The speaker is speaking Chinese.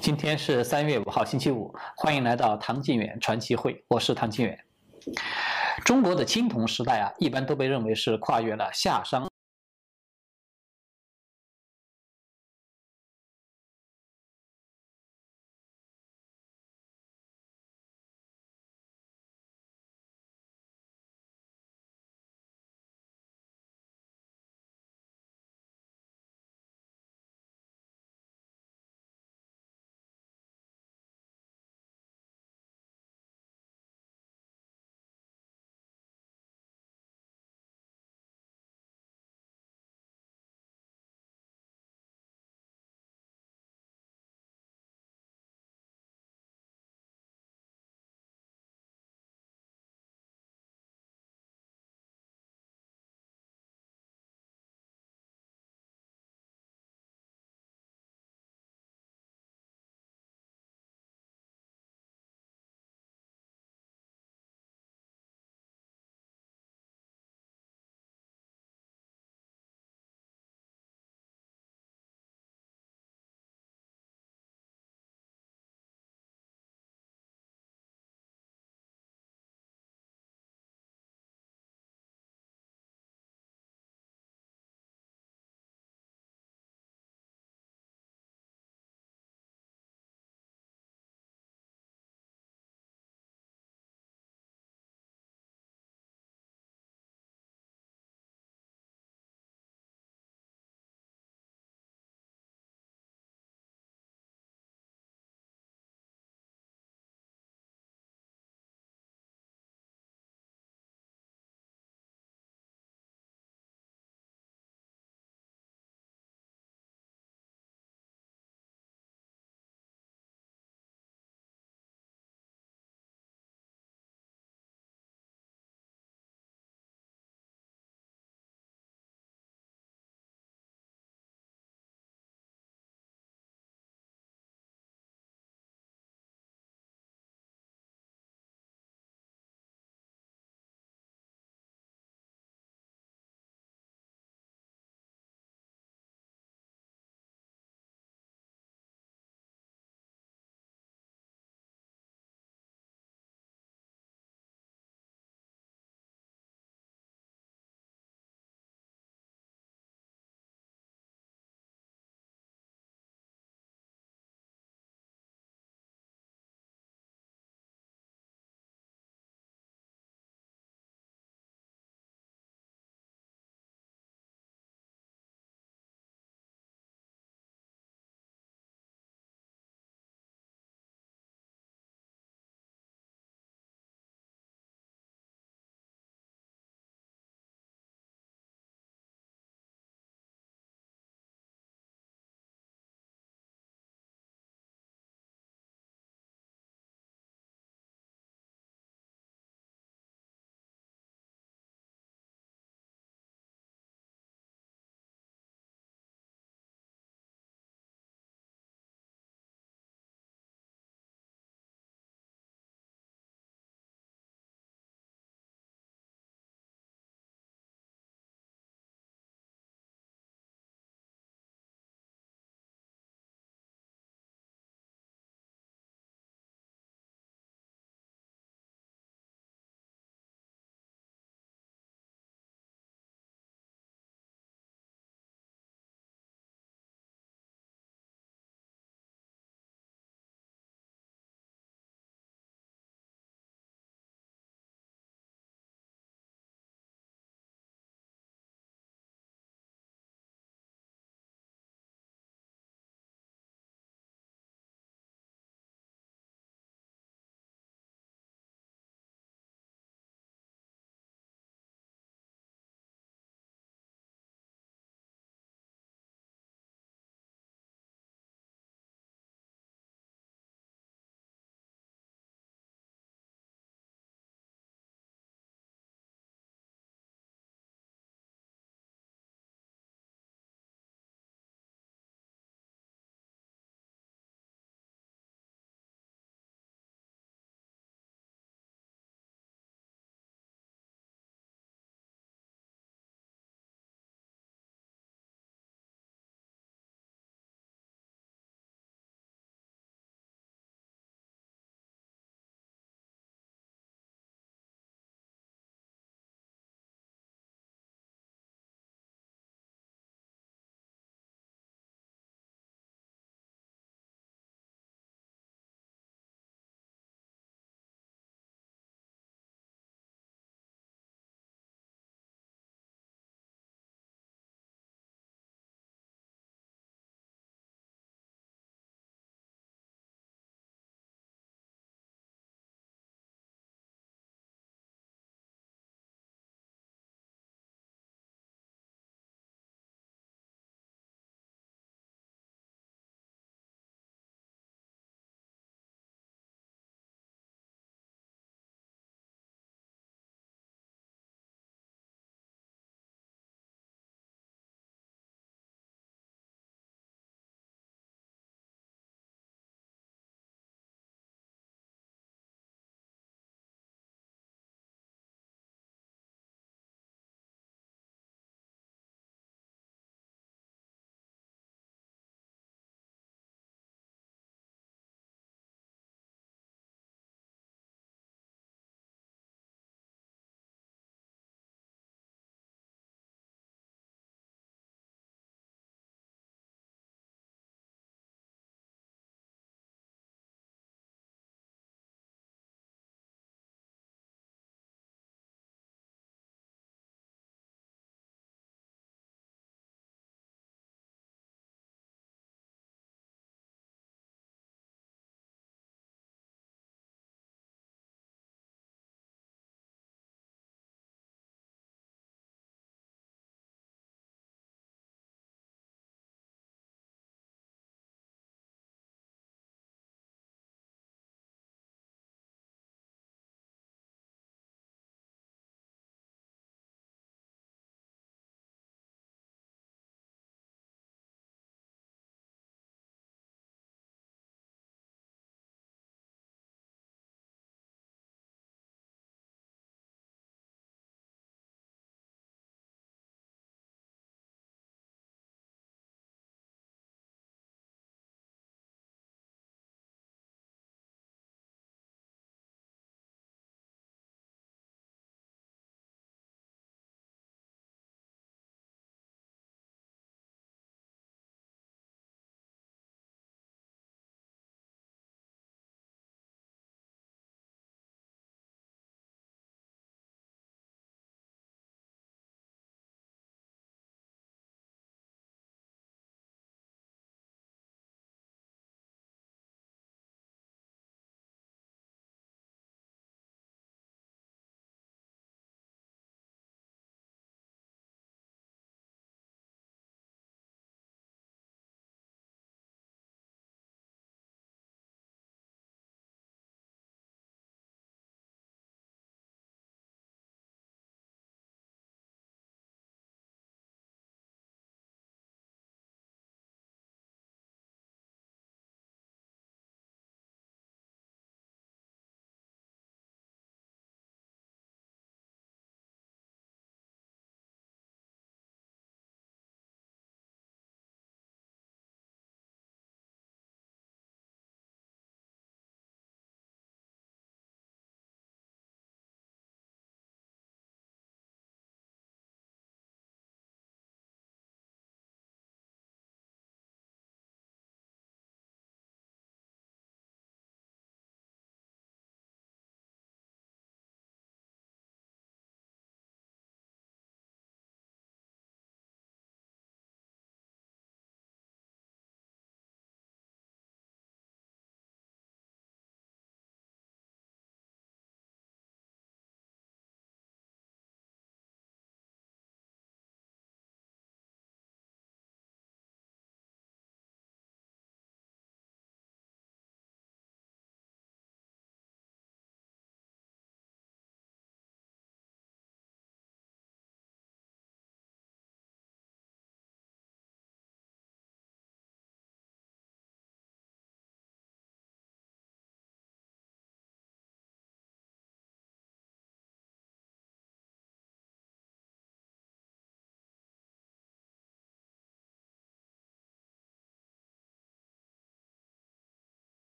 今天是三月五号星期五欢迎来到唐靖远传奇会我是唐靖远。中国的青铜时代啊一般都被认为是跨越了夏商